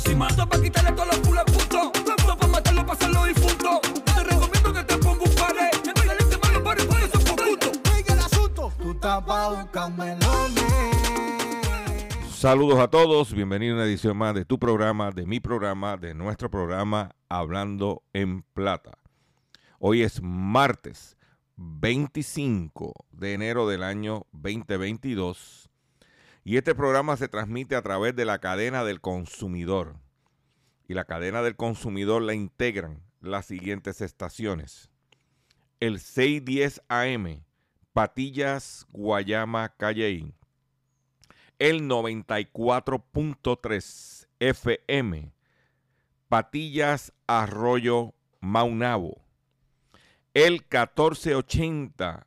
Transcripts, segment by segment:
Riquísima. Esto pa' quitarle todos los culos puntos. Esto pa' matarlo, pa' hacerlo difunto. Te recomiendo que te ponga un pared. En vez de salirte mal, los pares, por eso gusto. Sigue el asunto. Tú estás pa' buscar melones. Saludos a todos, bienvenido a una edición más de tu programa, de mi programa, de nuestro programa Hablando en Plata. Hoy es martes 25 de enero del año 2022 y este programa se transmite a través de la cadena del consumidor. Y la cadena del consumidor la integran las siguientes estaciones. El 610 AM, Patillas, Guayama, Calley el 94.3 FM, Patillas Arroyo Maunabo, el 1480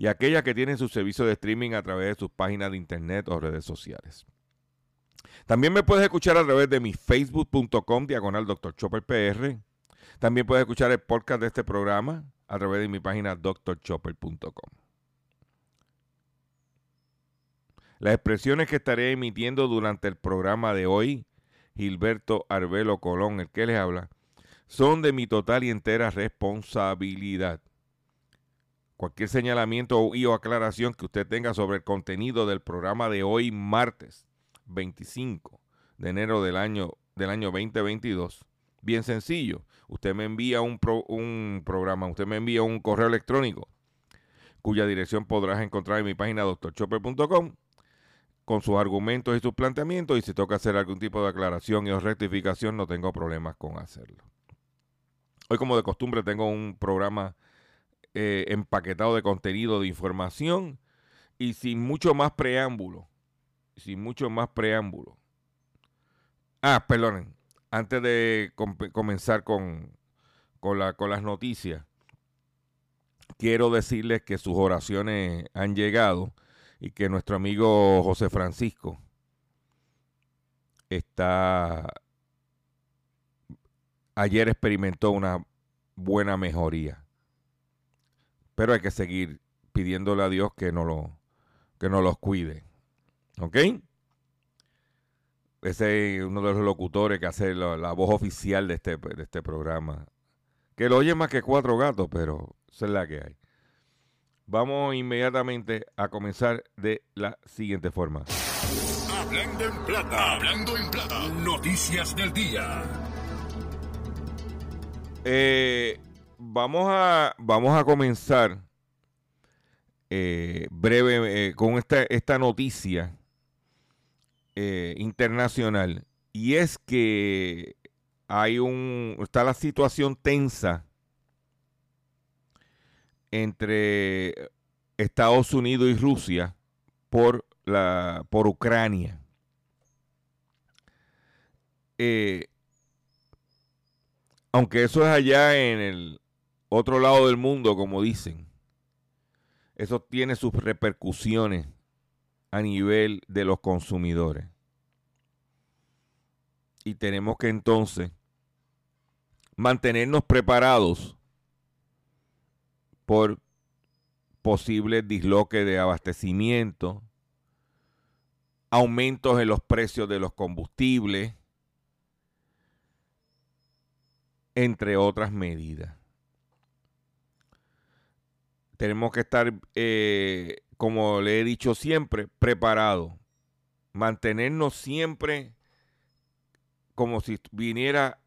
y aquellas que tienen su servicio de streaming a través de sus páginas de internet o redes sociales. También me puedes escuchar a través de mi facebook.com diagonal Dr. Chopper PR. También puedes escuchar el podcast de este programa a través de mi página drchopper.com. Las expresiones que estaré emitiendo durante el programa de hoy, Gilberto Arbelo Colón, el que les habla, son de mi total y entera responsabilidad. Cualquier señalamiento y o aclaración que usted tenga sobre el contenido del programa de hoy, martes 25 de enero del año, del año 2022, bien sencillo. Usted me envía un, pro- un programa, usted me envía un correo electrónico cuya dirección podrás encontrar en mi página doctorchopper.com con sus argumentos y sus planteamientos y si toca hacer algún tipo de aclaración y o rectificación no tengo problemas con hacerlo. Hoy como de costumbre tengo un programa eh, empaquetado de contenido de información y sin mucho más preámbulo. Sin mucho más preámbulo. Ah, perdonen. Antes de com- comenzar con, con, la- con las noticias, quiero decirles que sus oraciones han llegado y que nuestro amigo José Francisco está ayer experimentó una buena mejoría. Pero hay que seguir pidiéndole a Dios que no lo que nos los cuide. ¿Ok? Ese es uno de los locutores que hace la, la voz oficial de este, de este programa. Que lo oye más que cuatro gatos, pero esa es la que hay. Vamos inmediatamente a comenzar de la siguiente forma. Hablando en plata. Hablando en plata. Noticias del día. Eh, vamos, a, vamos a comenzar eh, breve eh, con esta, esta noticia eh, internacional. Y es que hay un. está la situación tensa entre Estados Unidos y Rusia por la por Ucrania. Eh, aunque eso es allá en el otro lado del mundo, como dicen, eso tiene sus repercusiones a nivel de los consumidores. Y tenemos que entonces mantenernos preparados por posibles disloques de abastecimiento, aumentos en los precios de los combustibles, entre otras medidas. Tenemos que estar, eh, como le he dicho siempre, preparados. Mantenernos siempre como si viniera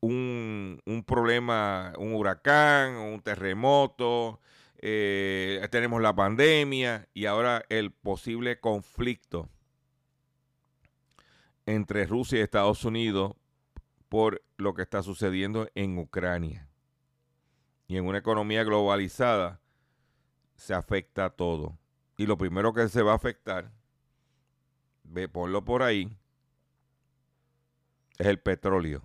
un, un problema, un huracán, un terremoto, eh, tenemos la pandemia y ahora el posible conflicto entre Rusia y Estados Unidos por lo que está sucediendo en Ucrania. Y en una economía globalizada se afecta todo. Y lo primero que se va a afectar, ve, ponlo por ahí, es el petróleo.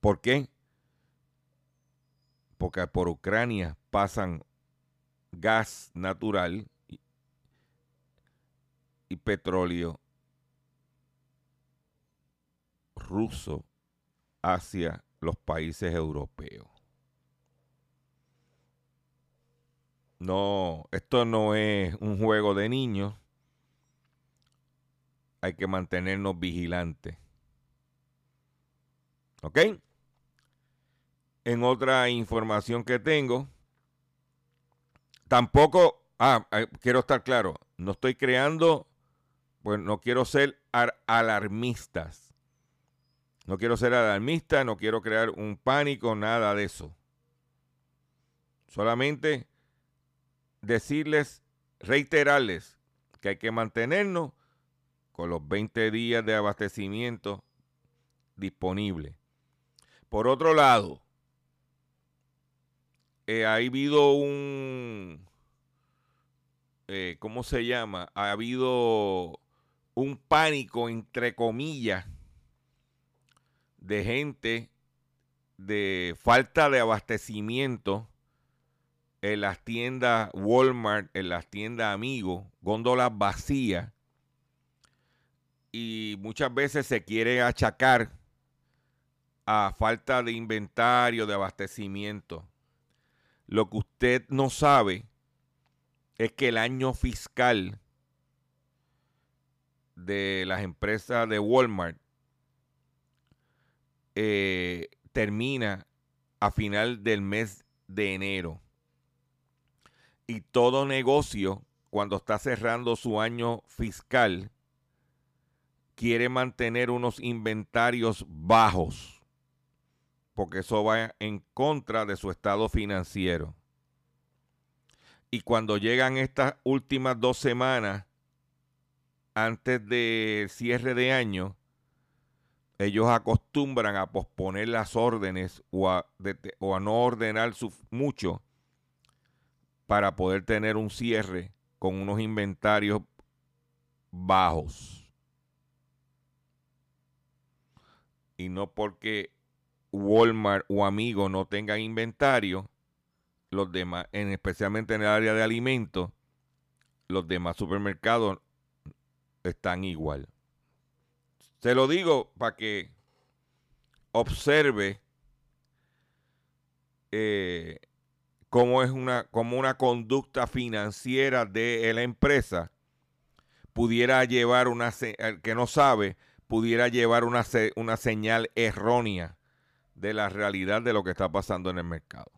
¿Por qué? Porque por Ucrania pasan gas natural y, y petróleo ruso hacia los países europeos. No, esto no es un juego de niños. Hay que mantenernos vigilantes. ¿Ok? En otra información que tengo, tampoco, ah, eh, quiero estar claro, no estoy creando, pues no quiero ser alarmistas. No quiero ser alarmista, no quiero crear un pánico, nada de eso. Solamente decirles, reiterarles que hay que mantenernos con los 20 días de abastecimiento disponibles. Por otro lado, eh, ha habido un, eh, ¿cómo se llama? Ha habido un pánico, entre comillas, de gente de falta de abastecimiento en las tiendas Walmart, en las tiendas Amigos, góndolas vacías. Y muchas veces se quiere achacar a falta de inventario, de abastecimiento. Lo que usted no sabe es que el año fiscal de las empresas de Walmart eh, termina a final del mes de enero. Y todo negocio, cuando está cerrando su año fiscal, quiere mantener unos inventarios bajos, porque eso va en contra de su estado financiero. Y cuando llegan estas últimas dos semanas, antes del cierre de año, ellos acostumbran a posponer las órdenes o a, o a no ordenar mucho para poder tener un cierre con unos inventarios bajos. Y no porque Walmart o Amigo no tengan inventario, los demás, en, especialmente en el área de alimentos, los demás supermercados están igual. Se lo digo para que observe eh, cómo es una, como una conducta financiera de la empresa pudiera llevar una, que no sabe, pudiera llevar una, una señal errónea de la realidad de lo que está pasando en el mercado.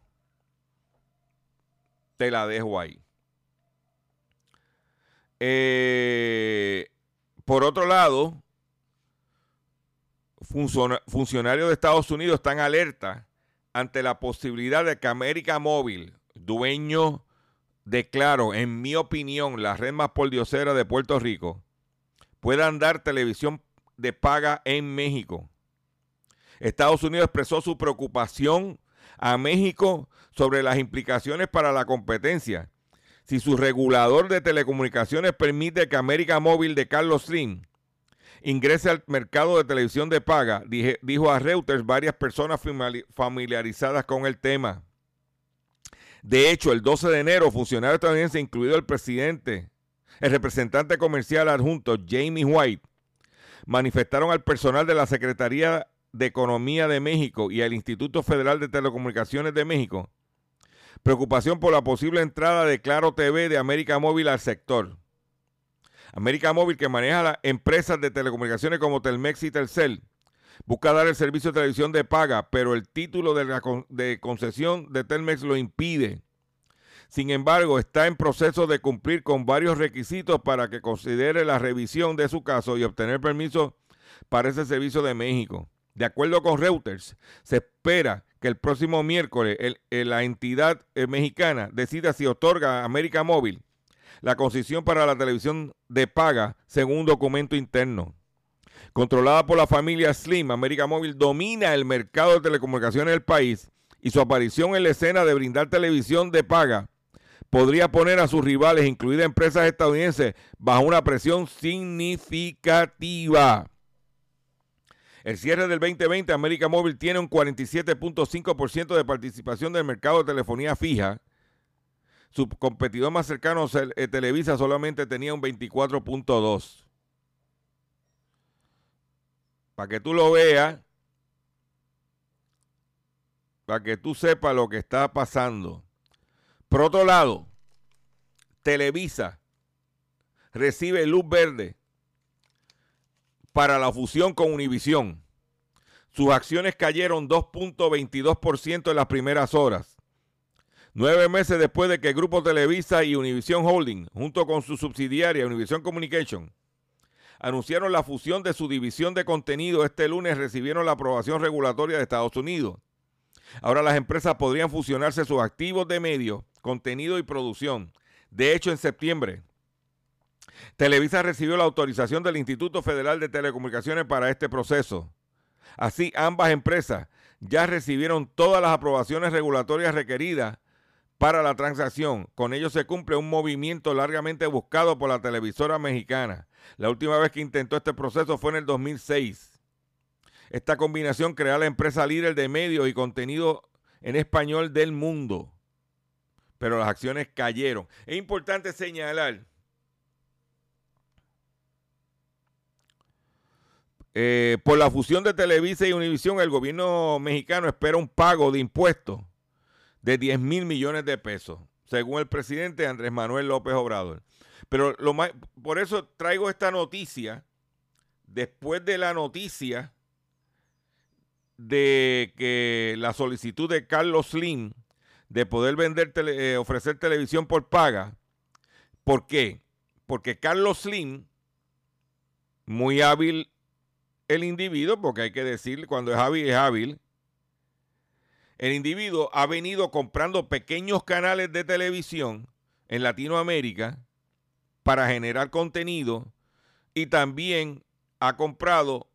te la dejo ahí. Eh, por otro lado, funcionarios de Estados Unidos están alerta ante la posibilidad de que América Móvil, dueño de Claro, en mi opinión, la red más pordiosera de Puerto Rico, puedan dar televisión de paga en México. Estados Unidos expresó su preocupación a México sobre las implicaciones para la competencia. Si su regulador de telecomunicaciones permite que América Móvil de Carlos Slim ingrese al mercado de televisión de paga, dijo a Reuters varias personas familiarizadas con el tema. De hecho, el 12 de enero, funcionarios estadounidenses, incluido el presidente, el representante comercial adjunto Jamie White, manifestaron al personal de la Secretaría de Economía de México y al Instituto Federal de Telecomunicaciones de México preocupación por la posible entrada de Claro TV de América Móvil al sector. América Móvil, que maneja las empresas de telecomunicaciones como Telmex y Telcel, busca dar el servicio de televisión de paga, pero el título de, concesión de Telmex lo impide. Sin embargo, está en proceso de cumplir con varios requisitos para que considere la revisión de su caso y obtener permiso para ese servicio de México. De acuerdo con Reuters, se espera que el próximo miércoles la entidad eh, mexicana decida si otorga a América Móvil la concesión para la televisión de paga según un documento interno. Controlada por la familia Slim, América Móvil domina el mercado de telecomunicaciones del país y su aparición en la escena de brindar televisión de paga podría poner a sus rivales, incluidas empresas estadounidenses, bajo una presión significativa. El cierre del 2020, América Móvil tiene un 47.5% de participación del mercado de telefonía fija. Su competidor más cercano, Televisa, solamente tenía un 24.2%. Para que tú lo veas, para que tú sepas lo que está pasando. Por otro lado, Televisa recibe luz verde para la fusión con Univisión. Sus acciones cayeron 2.22% en las primeras horas. Nueve meses después de que el Grupo Televisa y Univision Holding, junto con su subsidiaria Univision Communication, anunciaron la fusión de su división de contenido este lunes recibieron la aprobación regulatoria de Estados Unidos. Ahora las empresas podrían fusionarse sus activos de medios, contenido y producción. De hecho, en septiembre, Televisa recibió la autorización del Instituto Federal de Telecomunicaciones para este proceso. Así, ambas empresas ya recibieron todas las aprobaciones regulatorias requeridas para la transacción. Con ello se cumple un movimiento largamente buscado por la televisora mexicana. La última vez que intentó este proceso fue en el 2006. Esta combinación crea la empresa líder de medios y contenido en español del mundo. Pero las acciones cayeron. Es importante señalar eh, por la fusión de Televisa y Univisión, el gobierno mexicano espera un pago de impuestos de 10 mil millones de pesos, según el presidente Andrés Manuel López Obrador. Pero lo más, por eso traigo esta noticia después de la noticia de que la solicitud de Carlos Slim de poder vender eh, ofrecer televisión por paga. ¿Por qué? Porque Carlos Slim, muy hábil el individuo, porque hay que decir, cuando es hábil, es hábil. El individuo ha venido comprando pequeños canales de televisión en Latinoamérica para generar contenido y también ha comprado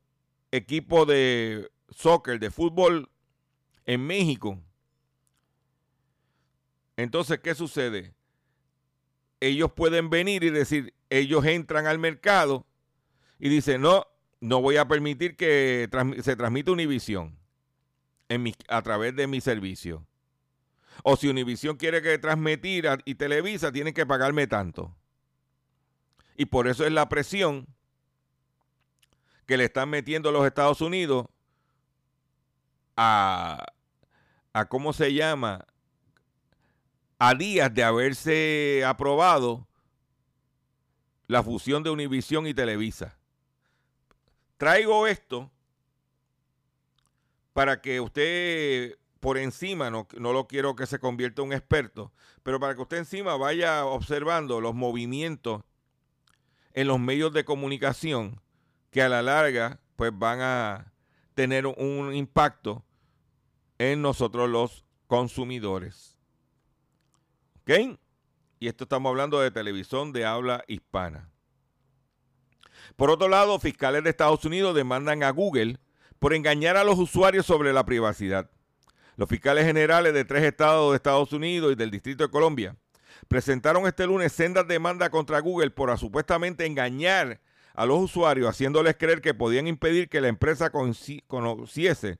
equipo de soccer, de fútbol en México. Entonces, ¿qué sucede? Ellos pueden venir y decir, ellos entran al mercado y dicen, no, no voy a permitir que se transmita Univisión a través de mi servicio. O si Univisión quiere que transmitir y Televisa, tienen que pagarme tanto. Y por eso es la presión que le están metiendo los Estados Unidos a, a ¿cómo se llama? A días de haberse aprobado la fusión de Univisión y Televisa. Traigo esto para que usted por encima, no, no lo quiero que se convierta en un experto, pero para que usted encima vaya observando los movimientos en los medios de comunicación que a la larga pues van a tener un impacto en nosotros los consumidores. ¿Ok? Y esto estamos hablando de televisión de habla hispana. Por otro lado, fiscales de Estados Unidos demandan a Google por engañar a los usuarios sobre la privacidad. Los fiscales generales de tres estados de Estados Unidos y del Distrito de Colombia presentaron este lunes sendas demandas contra Google por supuestamente engañar a los usuarios, haciéndoles creer que podían impedir que la empresa conociese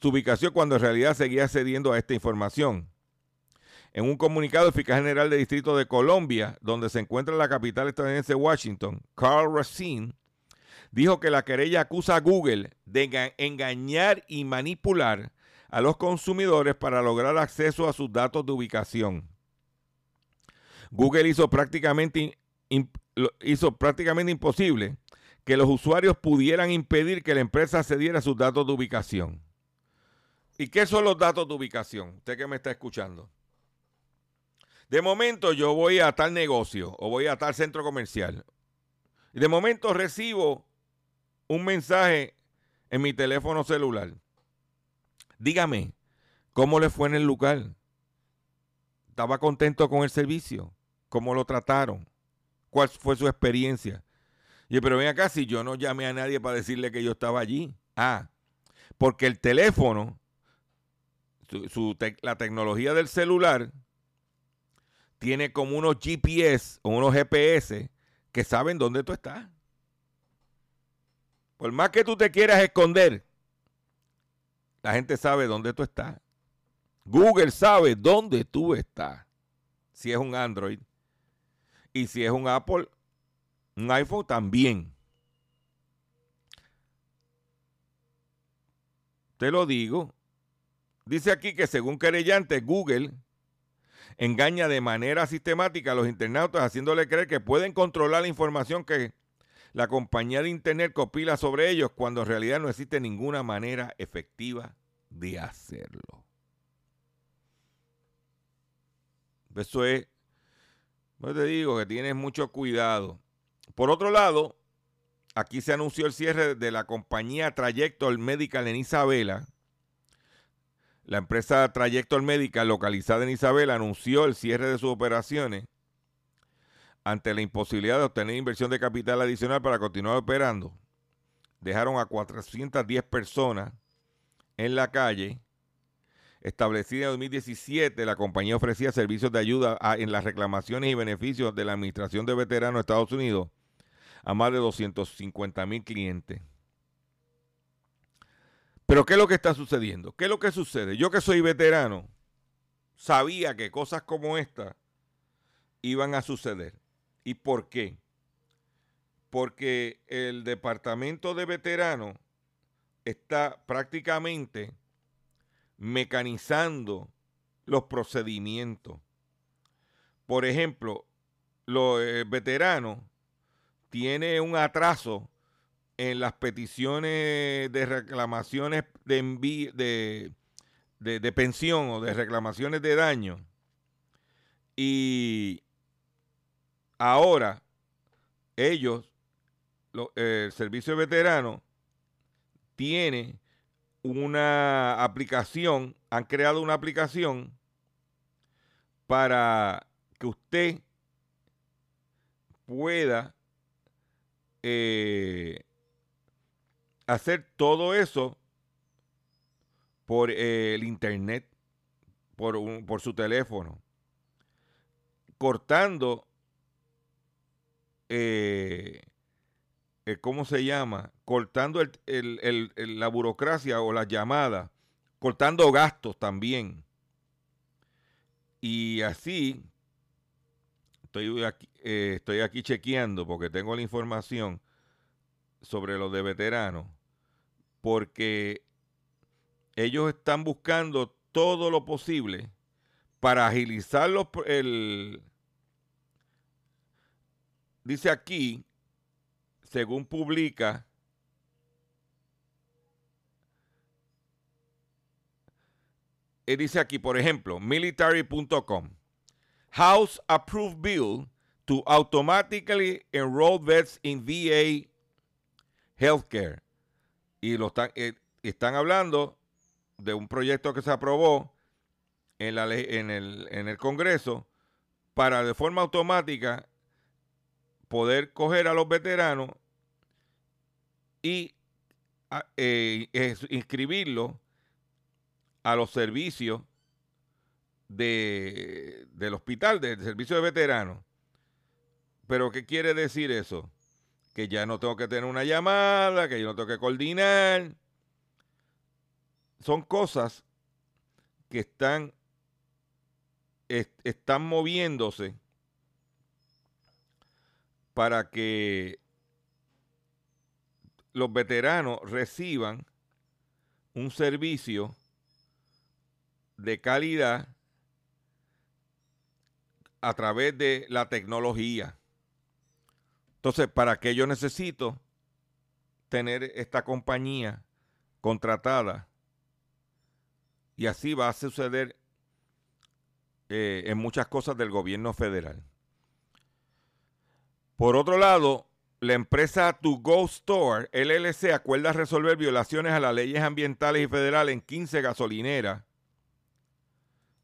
su ubicación cuando en realidad seguía cediendo a esta información. En un comunicado, el fiscal general del Distrito de Colombia, donde se encuentra la capital estadounidense Washington, Carl Racine, dijo que la querella acusa a Google de engañar y manipular a los consumidores para lograr acceso a sus datos de ubicación. Google hizo prácticamente, hizo prácticamente imposible que los usuarios pudieran impedir que la empresa cediera sus datos de ubicación. ¿Y qué son los datos de ubicación? Usted que me está escuchando. De momento yo voy a tal negocio o voy a tal centro comercial. Y de momento recibo un mensaje en mi teléfono celular. Dígame, ¿cómo le fue en el lugar? ¿Estaba contento con el servicio? ¿Cómo lo trataron? ¿Cuál fue su experiencia? Y pero ven acá, si yo no llamé a nadie para decirle que yo estaba allí. Ah, porque el teléfono, la tecnología del celular, tiene como unos GPS o unos GPS que saben dónde tú estás. Por más que tú te quieras esconder, la gente sabe dónde tú estás. Google sabe dónde tú estás. Si es un Android. Y si es un Apple, un iPhone también. Te lo digo. Dice aquí que según querellante, Google engaña de manera sistemática a los internautas haciéndole creer que pueden controlar la información que la compañía de Internet copila sobre ellos cuando en realidad no existe ninguna manera efectiva de hacerlo. Eso es, yo te digo que tienes mucho cuidado. Por otro lado, aquí se anunció el cierre de la compañía Trajector Medical en Isabela. La empresa Trajector Medical, localizada en Isabela, anunció el cierre de sus operaciones ante la imposibilidad de obtener inversión de capital adicional para continuar operando, dejaron a 410 personas en la calle. Establecida en 2017, la compañía ofrecía servicios de ayuda en las reclamaciones y beneficios de la Administración de Veteranos de Estados Unidos a más de 250 mil clientes. Pero ¿qué es lo que está sucediendo? ¿Qué es lo que sucede? Yo que soy veterano, sabía que cosas como esta iban a suceder. ¿Y por qué? Porque el departamento de veteranos está prácticamente mecanizando los procedimientos. Por ejemplo, los eh, veteranos tiene un atraso en las peticiones de reclamaciones de, de, de pensión o de reclamaciones de daño. Y Ahora, ellos, el servicio de veteranos, tiene una aplicación, han creado una aplicación para que usted pueda eh, hacer todo eso por eh, el internet, por, por su teléfono, cortando eh, eh, ¿cómo se llama? Cortando la burocracia o la llamada, cortando gastos también. Y así, estoy aquí, eh, estoy aquí chequeando porque tengo la información sobre los de veteranos, porque ellos están buscando todo lo posible para agilizar los, el, dice aquí, según publica, eh, dice aquí, por ejemplo, military.com. House approved bill to automatically enroll vets in VA healthcare. Y lo están, eh, están hablando de un proyecto que se aprobó en, la en, el, en el Congreso para de forma automática poder coger a los veteranos y eh, inscribirlos a los servicios de, del hospital, del servicio de veteranos. Pero ¿qué quiere decir eso? Que ya no tengo que tener una llamada, que yo no tengo que coordinar. Son cosas que están, est- están moviéndose para que los veteranos reciban un servicio de calidad a través de la tecnología. Entonces, ¿para qué yo necesito tener esta compañía contratada? Y así va a suceder eh, en muchas cosas del gobierno federal. Por otro lado, la empresa To Go Store LLC acuerda resolver violaciones a las leyes ambientales y federales en 15 gasolineras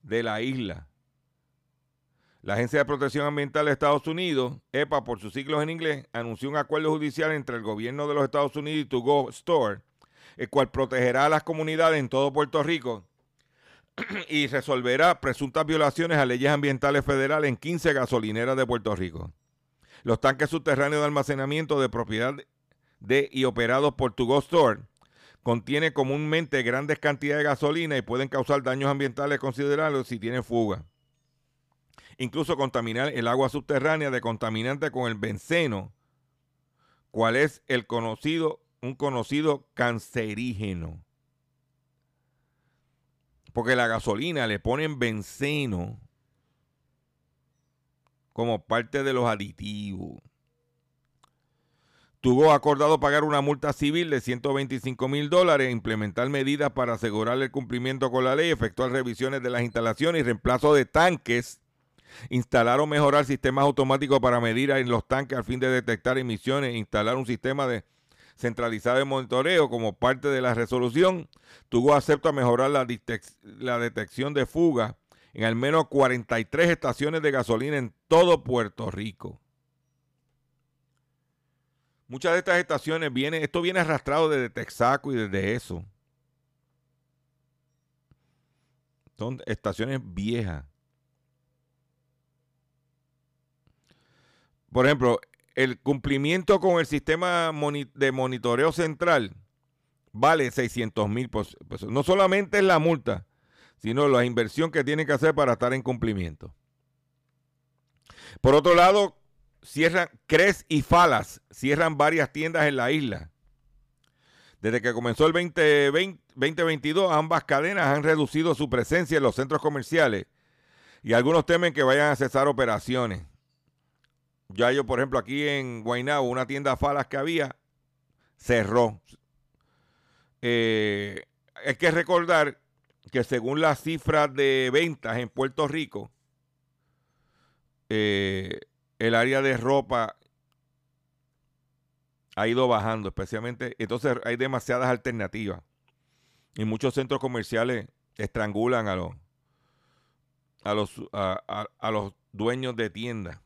de la isla. La Agencia de Protección Ambiental de Estados Unidos, EPA por sus siglos en inglés, anunció un acuerdo judicial entre el gobierno de los Estados Unidos y To Go Store, el cual protegerá a las comunidades en todo Puerto Rico y resolverá presuntas violaciones a leyes ambientales federales en 15 gasolineras de Puerto Rico. Los tanques subterráneos de almacenamiento de propiedad de y operados por To Go Store contienen comúnmente grandes cantidades de gasolina y pueden causar daños ambientales considerables si tienen fuga. Incluso contaminar el agua subterránea de contaminante con el benceno, cual es el conocido, un conocido cancerígeno. Porque la gasolina le ponen benceno como parte de los aditivos. Tuvo acordado pagar una multa civil de 125 mil dólares, implementar medidas para asegurar el cumplimiento con la ley, efectuar revisiones de las instalaciones y reemplazo de tanques, instalar o mejorar sistemas automáticos para medir en los tanques al fin de detectar emisiones, instalar un sistema de centralizado de monitoreo como parte de la resolución. Tuvo acepta mejorar la, la detección de fuga en al menos 43 estaciones de gasolina en todo Puerto Rico. Muchas de estas estaciones vienen, esto viene arrastrado desde Texaco y desde eso. Son estaciones viejas. Por ejemplo, el cumplimiento con el sistema de monitoreo central vale 600 mil pesos. No solamente es la multa, sino la inversión que tienen que hacer para estar en cumplimiento. Por otro lado, cierran Cres y Falas, cierran varias tiendas en la isla. Desde que comenzó el 2020 2022, ambas cadenas han reducido su presencia en los centros comerciales y algunos temen que vayan a cesar operaciones. Ya yo, por ejemplo, aquí en Guaynabo, una tienda Falas que había, cerró. Eh, hay que recordar que según las cifras de ventas en Puerto Rico, eh, el área de ropa ha ido bajando, especialmente, entonces hay demasiadas alternativas. Y muchos centros comerciales estrangulan a los, a los, a, a- a los dueños de tiendas.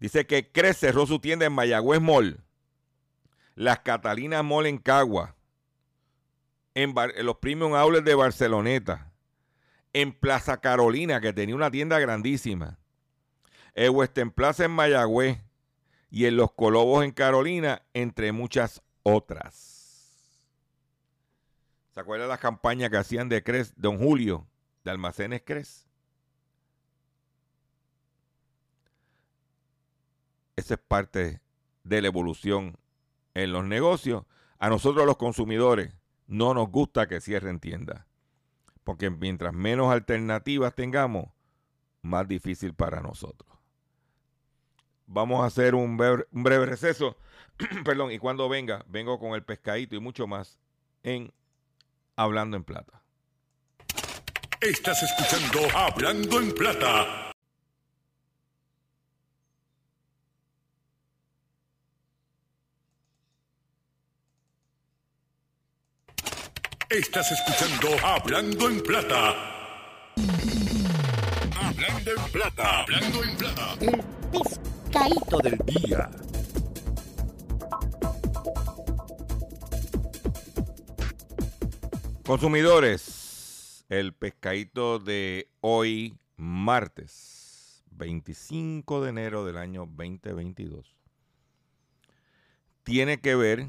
Dice que Cres cerró su tienda en Mayagüez Mall, Las Catalinas Mall en Cagua, en, los Premium Outlets de Barceloneta, en Plaza Carolina, que tenía una tienda grandísima, en Western Plaza en Mayagüez y en Los Colobos en Carolina, entre muchas otras. ¿Se acuerdan las campañas que hacían de Cres, Don Julio, de Almacenes Cres? Esa es parte de la evolución en los negocios. A nosotros los consumidores no nos gusta que cierren tiendas. Porque mientras menos alternativas tengamos, más difícil para nosotros. Vamos a hacer un breve, un breve receso. Perdón, y cuando venga, vengo con el pescadito y mucho más en Hablando en Plata. Estás escuchando Hablando en Plata. Estás escuchando Hablando en Plata. Hablando en Plata. Hablando en Plata. El pescadito del día. Consumidores, el pescadito de hoy, martes 25 de enero del año 2022, tiene que ver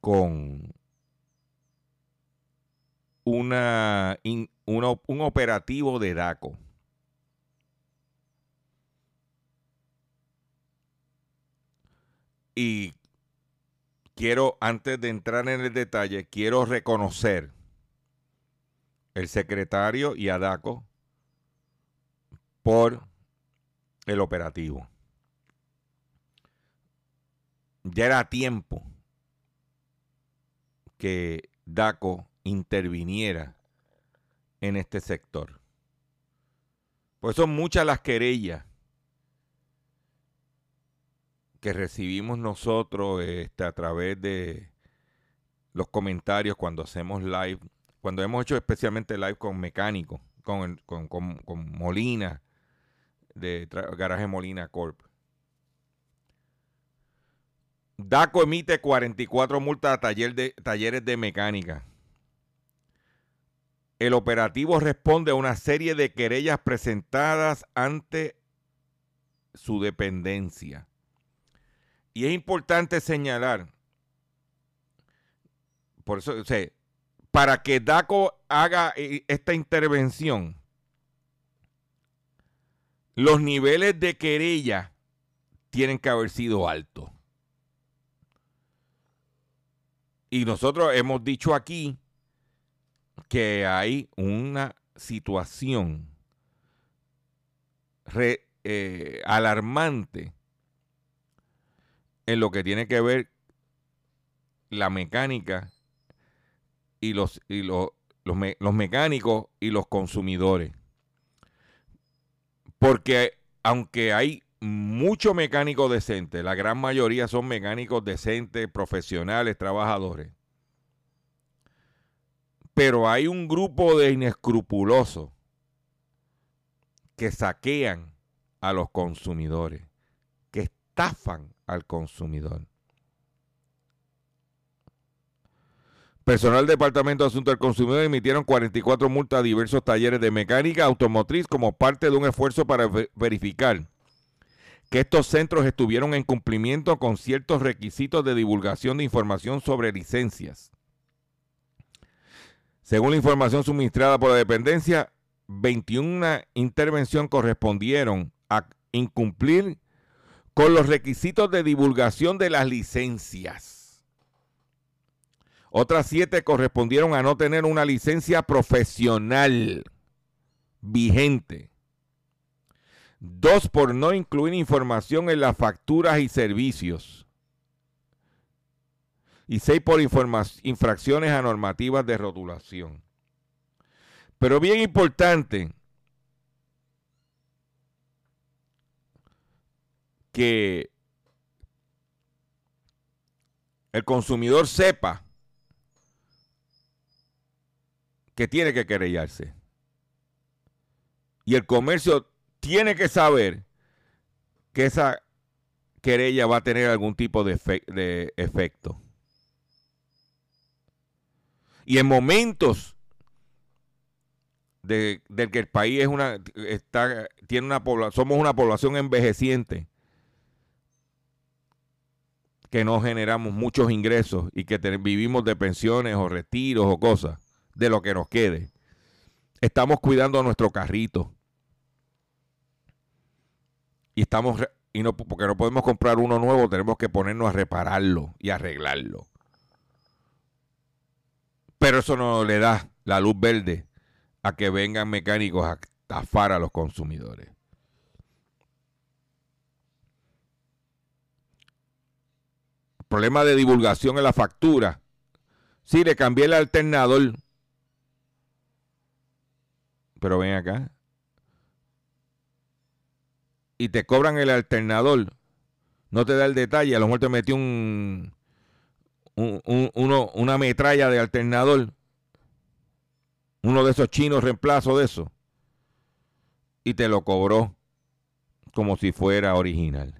con una, in- una- un operativo de DACO. Y quiero, antes de entrar en el detalle, quiero reconocer el secretario y a DACO por el operativo. Ya era tiempo que DACO interviniera en este sector. Pues son muchas las querellas que recibimos nosotros este, a través de los comentarios cuando hacemos live, cuando hemos hecho especialmente live con mecánicos, con, con, con- con Molina, de Garaje Molina Corp. DACO emite 44 multas a talleres de mecánica. El operativo responde a una serie de querellas presentadas ante su dependencia. Y es importante señalar, por eso, para que DACO haga eh, esta intervención, los niveles de querella tienen que haber sido altos. Y nosotros hemos dicho aquí que hay una situación eh, alarmante en lo que tiene que ver la mecánica y los, y los, me- los mecánicos y los consumidores. Porque aunque hay mucho mecánico decente, la gran mayoría son mecánicos decentes, profesionales, trabajadores. Pero hay un grupo de inescrupulosos que saquean a los consumidores, que estafan al consumidor. Personal del Departamento de Asuntos del Consumidor emitieron 44 multas a diversos talleres de mecánica automotriz como parte de un esfuerzo para ve- verificar que estos centros estuvieron en cumplimiento con ciertos requisitos de divulgación de información sobre licencias. Según la información suministrada por la dependencia, 21 intervenciones correspondieron a incumplir con los requisitos de divulgación de las licencias. Otras siete correspondieron a no tener una licencia profesional vigente. Dos por no incluir información en las facturas y servicios. Y seis por infracciones a normativas de rotulación. Pero bien importante que el consumidor sepa que tiene que querellarse. Y el comercio tiene que saber que esa querella va a tener algún tipo de, efe- de efecto. Y en momentos de, del que el país es una está tiene una población somos una población envejeciente que no generamos muchos ingresos y que vivimos de pensiones o retiros o cosas de lo que nos quede. Estamos cuidando nuestro carrito. Y estamos y no porque no podemos comprar uno nuevo, tenemos que ponernos a repararlo y arreglarlo. Pero eso no le da la luz verde a que vengan mecánicos a estafar a los consumidores. Problema de divulgación en la factura. Sí, le cambié el alternador, Pero ven acá. Y te cobran el alternador. No te da el detalle. A lo mejor te metió un, un- un- uno, una metralla de alternador. Uno de esos chinos reemplazo de eso. Y te lo cobró como si fuera original.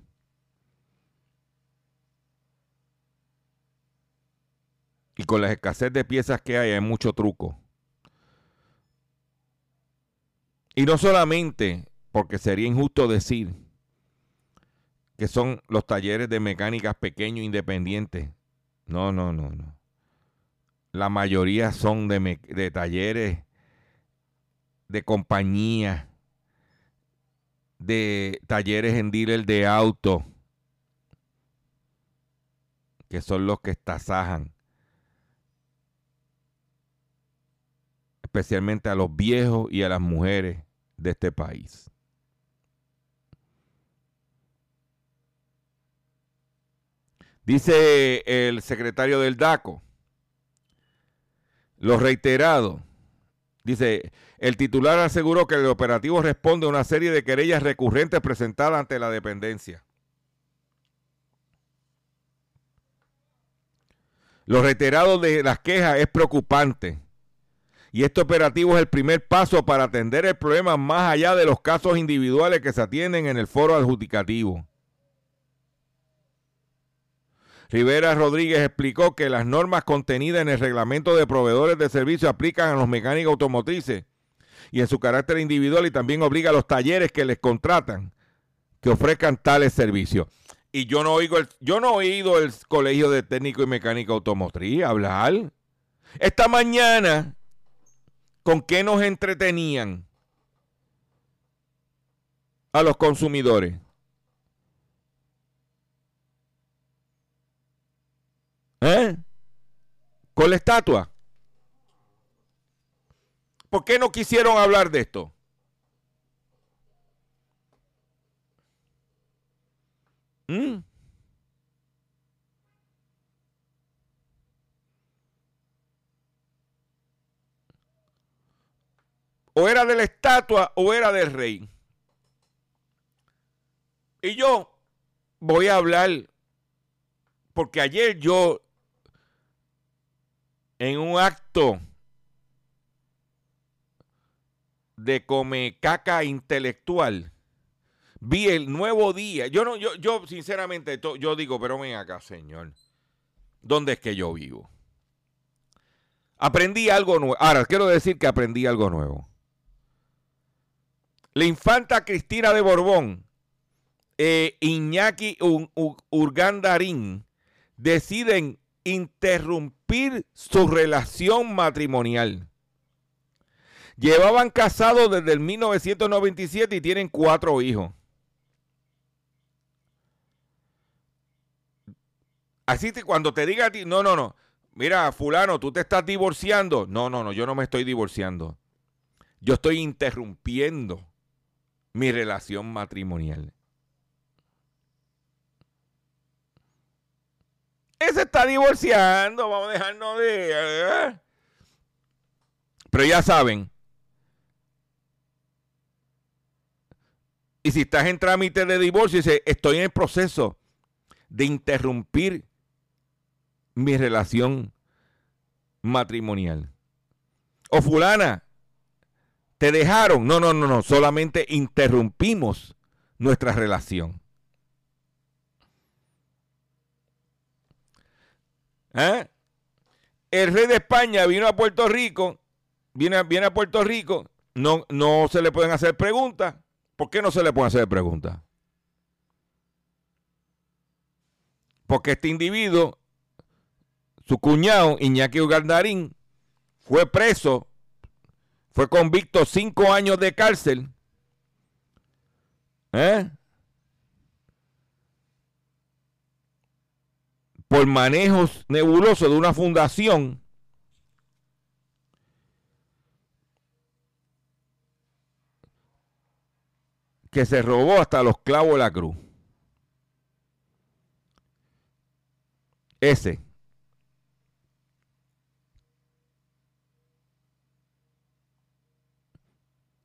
Y con la escasez de piezas que hay, hay mucho truco. Y no solamente porque sería injusto decir que son los talleres de mecánicas pequeños independientes. No, no, no, no. La mayoría son de, talleres de compañía, de talleres en dealer de auto, que son los que estasajan. especialmente a los viejos y a las mujeres de este país. Dice el secretario del DACO, lo reiterado, dice, el titular aseguró que el operativo responde a una serie de querellas recurrentes presentadas ante la dependencia. Lo reiterado de las quejas es preocupante. Y este operativo es el primer paso para atender el problema más allá de los casos individuales que se atienden en el foro adjudicativo. Rivera Rodríguez explicó que las normas contenidas en el reglamento de proveedores de servicios aplican a los mecánicos automotrices y en su carácter individual y también obliga a los talleres que les contratan que ofrezcan tales servicios. Y yo no oigo el, yo no he oído el Colegio de Técnico y Mecánica Automotriz hablar. Esta mañana ¿Con qué nos entretenían a los consumidores? ¿Eh? Con la estatua. ¿Por qué no quisieron hablar de esto? ¿Mm? o era de la estatua o era del rey. Y yo voy a hablar, porque ayer yo, en un acto de come caca intelectual, vi el nuevo día. Yo no, yo, yo sinceramente, yo digo, pero ven acá, señor. ¿Dónde es que yo vivo? Aprendí algo nuevo. Ahora, quiero decir que aprendí algo nuevo. La infanta Cristina de Borbón, eh, Iñaki Urgandarín, deciden interrumpir su relación matrimonial. Llevaban casados desde el 1997 y tienen cuatro hijos. Así que cuando te diga a ti, no, no, no, mira, fulano, tú te estás divorciando. No, no, no, yo no me estoy divorciando. Yo estoy interrumpiendo mi relación matrimonial. Ese está divorciando, vamos a dejarnos de... ¿eh? Pero ya saben. Y si estás en trámite de divorcio y dices, estoy en el proceso de interrumpir mi relación matrimonial. O fulana, te dejaron. No, no, no, no. Solamente interrumpimos nuestra relación. ¿Eh? El rey de España vino a Puerto Rico. Viene, a- viene a Puerto Rico. No, no se le pueden hacer preguntas. ¿Por qué no se le pueden hacer preguntas? Porque este individuo, su cuñado, Iñaki Ugardarín, fue preso fue convicto cinco años de cárcel. ¿Eh? por manejos nebulosos de una fundación que se robó hasta los clavos de la cruz. Ese.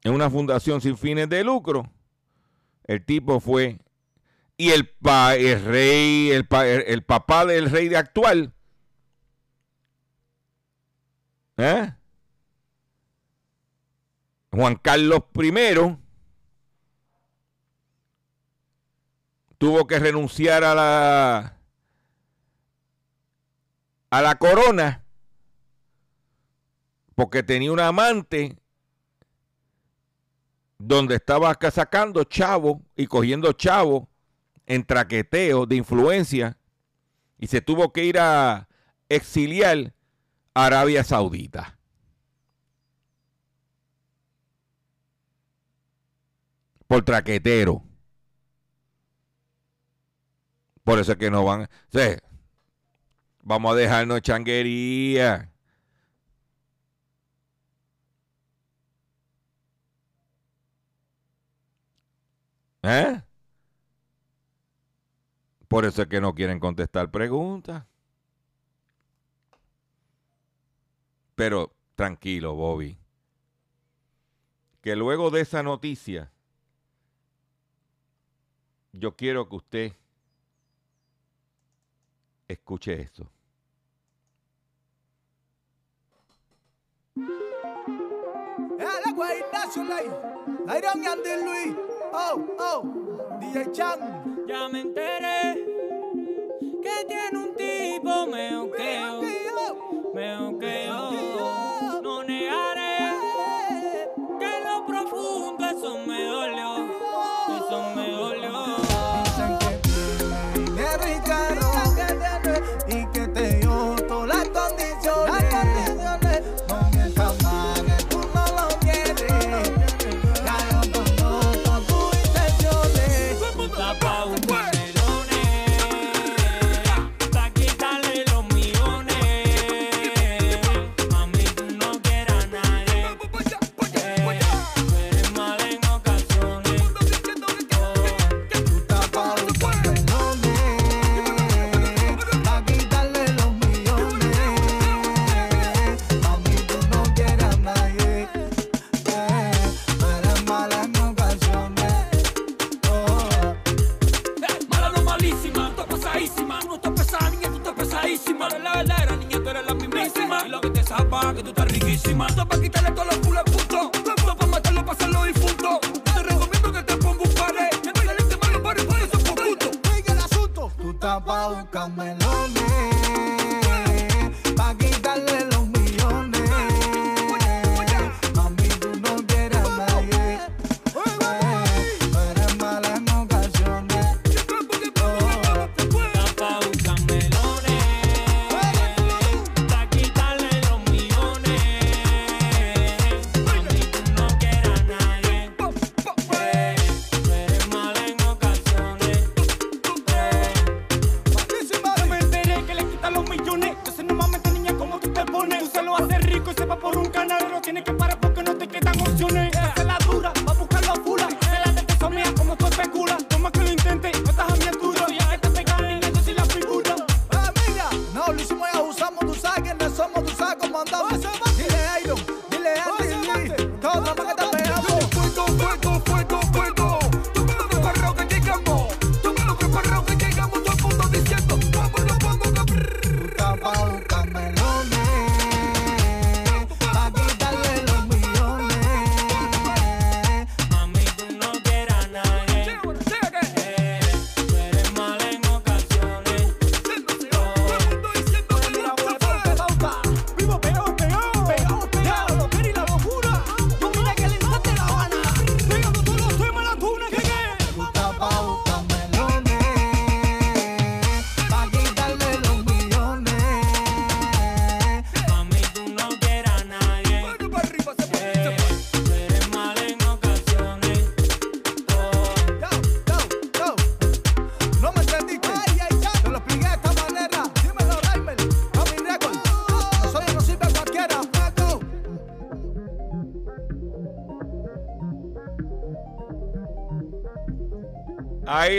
Es una fundación sin fines de lucro. El tipo fue y el, pa, el rey, el, pa, el, papá del rey de actual. ¿Eh? Juan Carlos I tuvo que renunciar a la a la corona porque tenía un amante donde estaba sacando chavo y cogiendo chavo en traqueteo de influencia y se tuvo que ir a exiliar a Arabia Saudita. Por traquetero. Por eso es que no van. Vamos a dejarnos changuería. ¿Eh? Por eso es que no quieren contestar preguntas. Pero tranquilo, Bobby. Que luego de esa noticia, yo quiero que usted escuche esto. Oh, oh, ya me enteré que tiene un tipo meo que durísima. Esto pa' quitarle todos los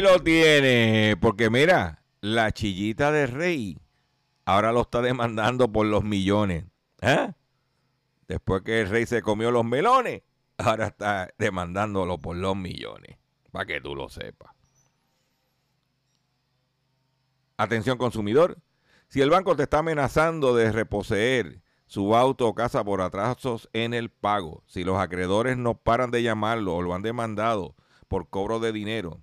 lo tiene. Porque mira, la chillita de Rey ahora lo está demandando por los millones. ¿Eh? Después que el Rey se comió los melones, ahora está demandándolo por los millones. Para que tú lo sepas. Atención consumidor. Si el banco te está amenazando de reposeer su auto o casa por atrasos en el pago, si los acreedores no paran de llamarlo o lo han demandado por cobro de dinero,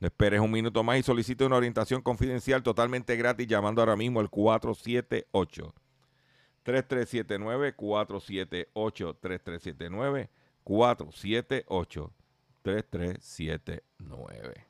No esperes un minuto más y solicite una orientación confidencial totalmente gratis llamando ahora mismo al 478 3379 478 3379 478 3379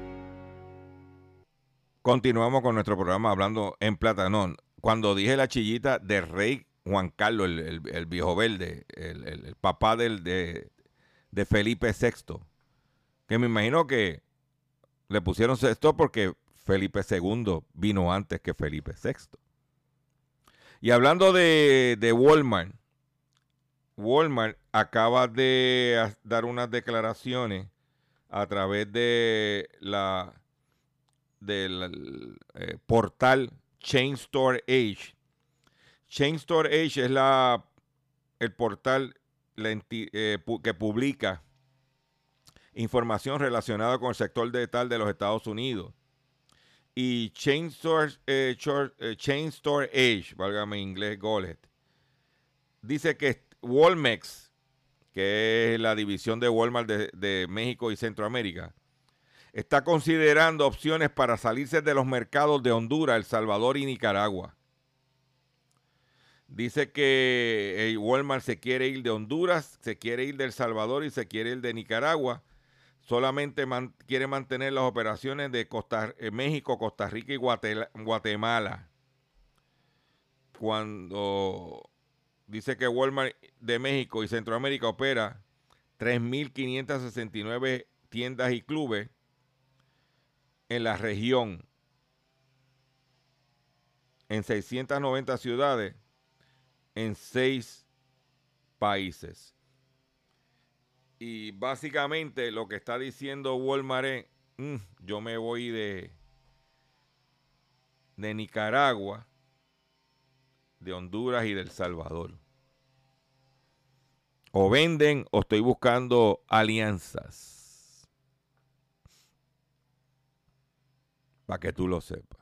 Continuamos con nuestro programa hablando en Platanón. Cuando dije la chillita de rey Juan Carlos, el, el- el viejo verde, el, el- papá del, de, de Felipe VI, que me imagino que le pusieron sexto porque Felipe II vino antes que Felipe VI. Y hablando de, de Walmart, Walmart acaba de dar unas declaraciones a través de la del eh, portal Chain Store Age. Chain Store Age es la el portal eh, que publica información relacionada con el sector de tal de los Estados Unidos. Y Chain Store, eh, Chain Store Age, válgame en inglés, Golet, dice que Walmex, que es la división de Walmart de, de México y Centroamérica, está considerando opciones para salirse de los mercados de Honduras, El Salvador y Nicaragua. Dice que Walmart se quiere ir de Honduras, se quiere ir de El Salvador y se quiere ir de Nicaragua. Solamente quiere mantener las operaciones de eh, México, Costa Rica y Guatemala. Cuando dice que Walmart de México y Centroamérica opera 3.569 tiendas y clubes en la región, en 690 ciudades, en seis países. Y básicamente lo que está diciendo Walmart es, "Mm, yo me voy de, de Nicaragua, de Honduras y del Salvador. O venden o estoy buscando alianzas. Para que tú lo sepas.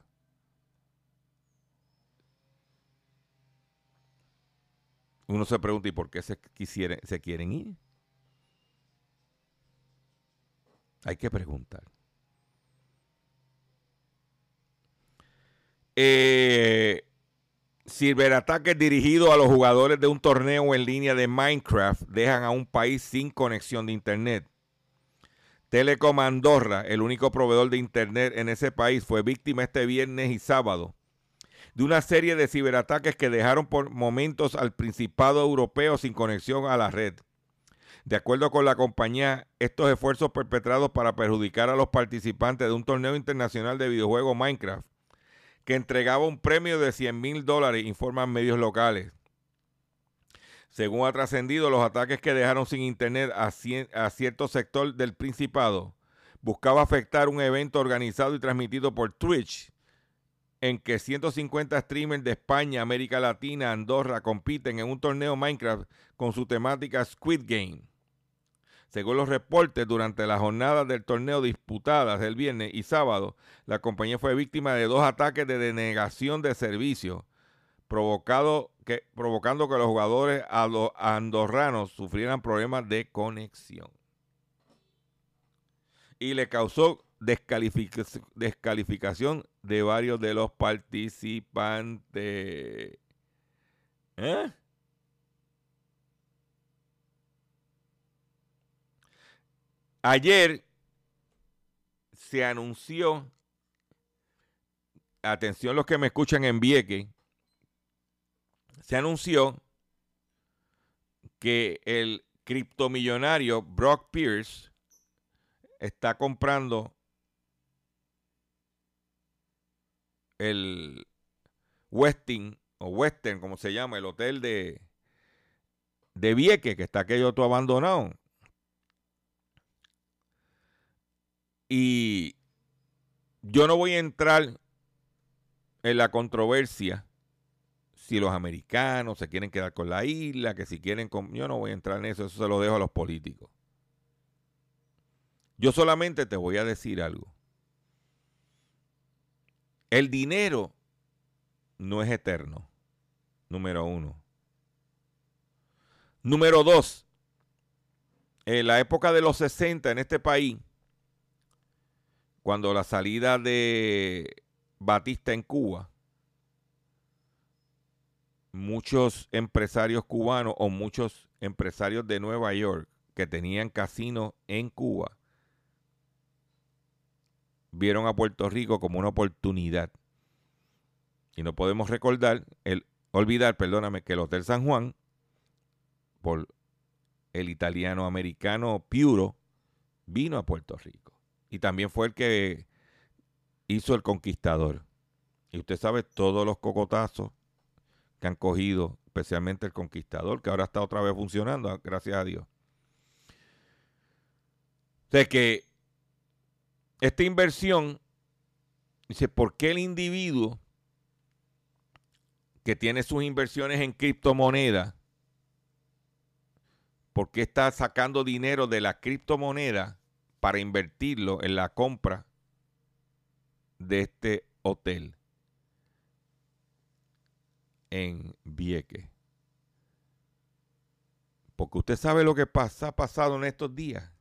Uno se pregunta, ¿y por qué se, se quieren ir? Hay que preguntar. Eh, ciberataques dirigidos a los jugadores de un torneo en línea de Minecraft dejan a un país sin conexión de Internet. Telecom Andorra, el único proveedor de Internet en ese país, fue víctima este viernes y sábado de una serie de ciberataques que dejaron por momentos al Principado Europeo sin conexión a la red. De acuerdo con la compañía, estos esfuerzos perpetrados para perjudicar a los participantes de un torneo internacional de videojuegos Minecraft, que entregaba un premio de 100 mil dólares, informan medios locales. Según ha trascendido, los ataques que dejaron sin internet a, cierto sector del Principado buscaba afectar un evento organizado y transmitido por Twitch, en que 150 streamers de España, América Latina, Andorra compiten en un torneo Minecraft con su temática Squid Game. Según los reportes, durante las jornadas del torneo disputadas el viernes y sábado, la compañía fue víctima de dos ataques de denegación de servicio, provocado que, provocando que los jugadores ado- andorranos sufrieran problemas de conexión. y le causó descalific- descalificación de varios de los participantes. ¿Eh? Ayer se anunció, atención los que me escuchan en Vieque, se anunció que el criptomillonario Brock Pierce está comprando el Westin o Western, como se llama, el hotel de, de Vieque, que está aquello todo abandonado. Y yo no voy a entrar en la controversia si los americanos se quieren quedar con la isla, que si quieren... con- Yo no voy a entrar en eso, eso se lo dejo a los políticos. Yo solamente te voy a decir algo. El dinero no es eterno, número uno. Número dos, en la época de los 60 en este país, cuando la salida de Batista en Cuba, muchos empresarios cubanos o muchos empresarios de Nueva York que tenían casinos en Cuba vieron a Puerto Rico como una oportunidad. Y no podemos recordar, el, olvidar, perdóname, que el Hotel San Juan, por el italiano americano Piuro, vino a Puerto Rico. Y también fue el que hizo el conquistador. Y usted sabe todos los cocotazos que han cogido, especialmente el conquistador, que ahora está otra vez funcionando, gracias a Dios. O sea que esta inversión, dice, ¿por qué el individuo que tiene sus inversiones en criptomonedas, por qué está sacando dinero de la criptomoneda para invertirlo en la compra de este hotel en Vieques? Porque usted sabe lo que pasa, ha pasado en estos días.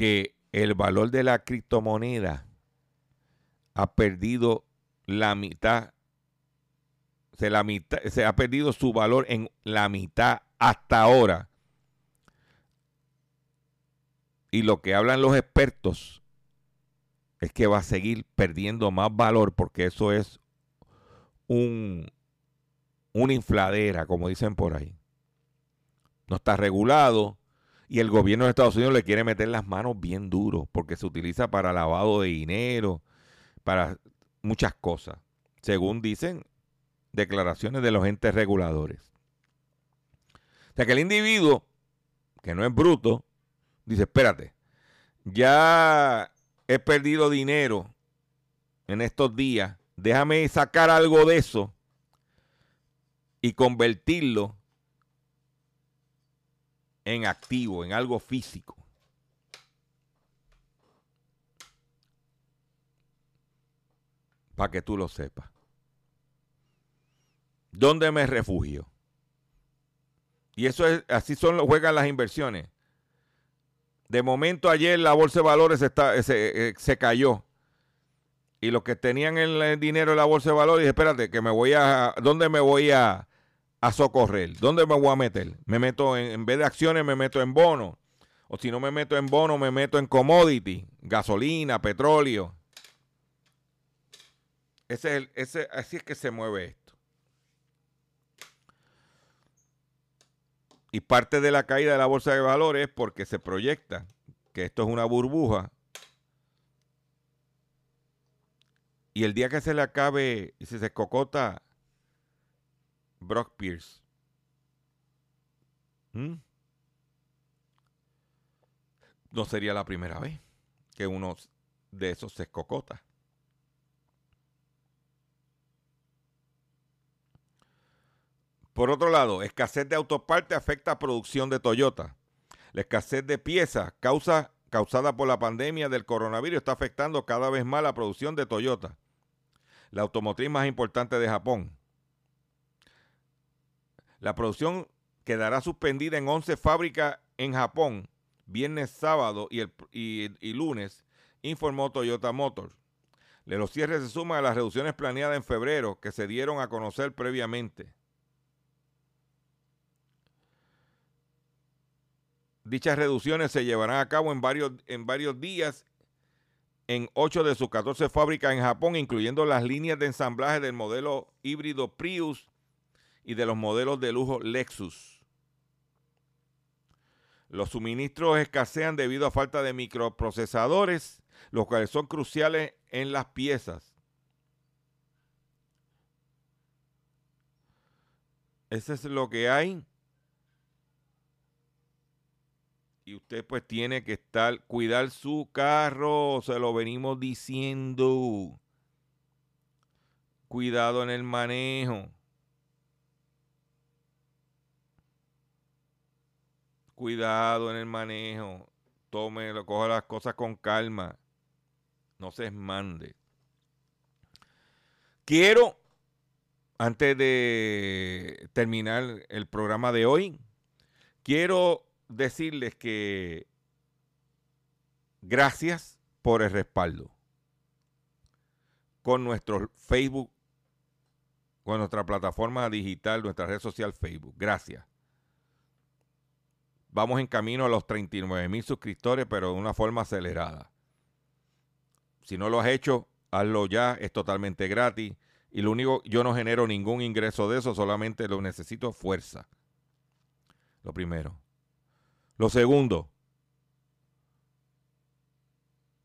que el valor de la criptomoneda ha perdido la mitad, se, la mitad, se ha perdido su valor en la mitad hasta ahora. Y lo que hablan los expertos es que va a seguir perdiendo más valor porque eso es un, una infladera, como dicen por ahí. No está regulado y el gobierno de Estados Unidos le quiere meter las manos bien duro porque se utiliza para lavado de dinero, para muchas cosas, según dicen declaraciones de los entes reguladores. O sea que el individuo, que no es bruto, dice, espérate, ya he perdido dinero en estos días, déjame sacar algo de eso y convertirlo en activo, en algo físico. Para que tú lo sepas. ¿Dónde me refugio? Y eso es, así son, juegan las inversiones. De momento ayer la bolsa de valores está, se, eh, se cayó. Y los que tenían el, dinero en la bolsa de valores, espérate, que me voy a, ¿dónde me voy a, socorrer? ¿Dónde me voy a meter? Me meto en, en vez de acciones, me meto en bonos. O si no me meto en bonos, me meto en commodity, gasolina, petróleo. Ese es el, ese, así es que se mueve esto. Y parte de la caída de la bolsa de valores es porque se proyecta que esto es una burbuja. Y el día que se le acabe y si se cocota Brock Pierce. ¿Mm? No sería la primera vez que uno de esos se escocota. Por otro lado, escasez de autopartes afecta a producción de Toyota. La escasez de piezas causa, causada por la pandemia del coronavirus está afectando cada vez más la producción de Toyota, la automotriz más importante de Japón. La producción quedará suspendida en 11 fábricas en Japón, viernes, sábado y, el, lunes, informó Toyota Motors. Los cierres se suman a las reducciones planeadas en febrero que se dieron a conocer previamente. Dichas reducciones se llevarán a cabo en varios, en varios días en 8 de sus 14 fábricas en Japón, incluyendo las líneas de ensamblaje del modelo híbrido Prius y de los modelos de lujo Lexus. Los suministros escasean debido a falta de microprocesadores, los cuales son cruciales en las piezas. Eso es lo que hay. Y usted pues tiene que estar, cuidar su carro, se lo venimos diciendo. Cuidado en el manejo. Cuidado en el manejo. Tome, coja las cosas con calma. No se mande. Quiero, antes de terminar el programa de hoy, quiero decirles que gracias por el respaldo con nuestro Facebook, con nuestra plataforma digital, nuestra red social Facebook. Gracias. Vamos en camino a los 39 mil suscriptores, pero de una forma acelerada. Si no lo has hecho, hazlo ya, es totalmente gratis. Y lo único, yo no genero ningún ingreso de eso, solamente lo necesito fuerza. Lo primero. Lo segundo,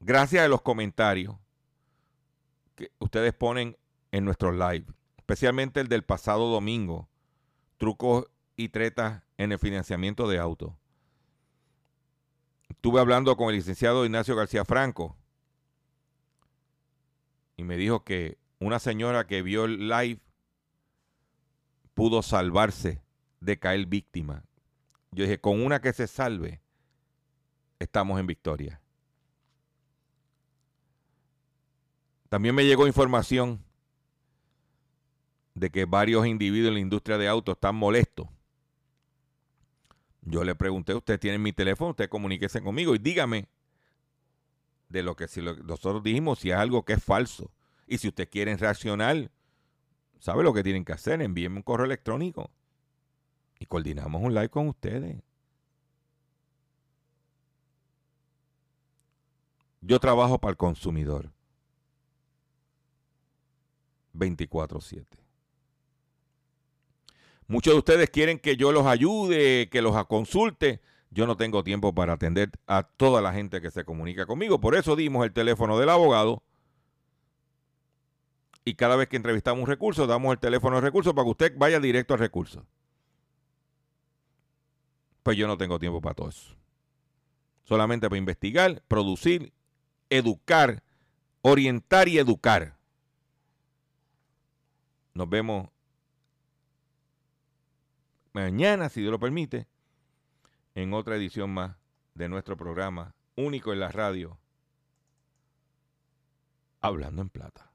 gracias a los comentarios que ustedes ponen en nuestros live, especialmente el del pasado domingo, trucos y tretas en el financiamiento de autos. Estuve hablando con el licenciado Ignacio García Franco y me dijo que una señora que vio el live pudo salvarse de caer víctima. Yo dije, con una que se salve, estamos en victoria. También me llegó información de que varios individuos en la industria de autos están molestos. Yo le pregunté, usted tiene mi teléfono, usted comuníquese conmigo y dígame de lo que si nosotros dijimos, si es algo que es falso. Y si ustedes quieren reaccionar, ¿sabe lo que tienen que hacer? Envíenme un correo electrónico y coordinamos un live con ustedes. Yo trabajo para el consumidor. 24/7. Muchos de ustedes quieren que yo los ayude, que los consulte. Yo no tengo tiempo para atender a toda la gente que se comunica conmigo. Por eso dimos el teléfono del abogado. Y cada vez que entrevistamos un recurso, damos el teléfono de recurso para que usted vaya directo al recurso. Pues yo no tengo tiempo para todo eso. Solamente para investigar, producir, educar, orientar y educar. Nos vemos mañana, si Dios lo permite, en otra edición más de nuestro programa, único en la radio, Hablando en Plata.